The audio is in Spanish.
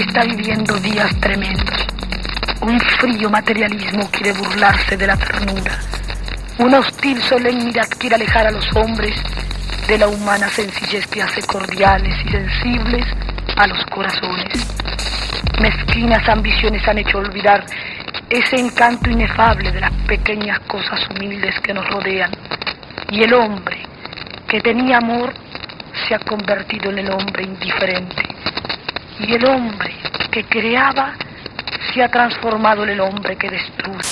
está viviendo días tremendos. Un frío materialismo quiere burlarse de la ternura. Una hostil solemnidad quiere alejar a los hombres de la humana sencillez que hace cordiales y sensibles a los corazones. Mezquinas ambiciones han hecho olvidar ese encanto inefable de las pequeñas cosas humildes que nos rodean. Y el hombre que tenía amor se ha convertido en el hombre indiferente y el hombre que creaba se ha transformado en el hombre que destruye.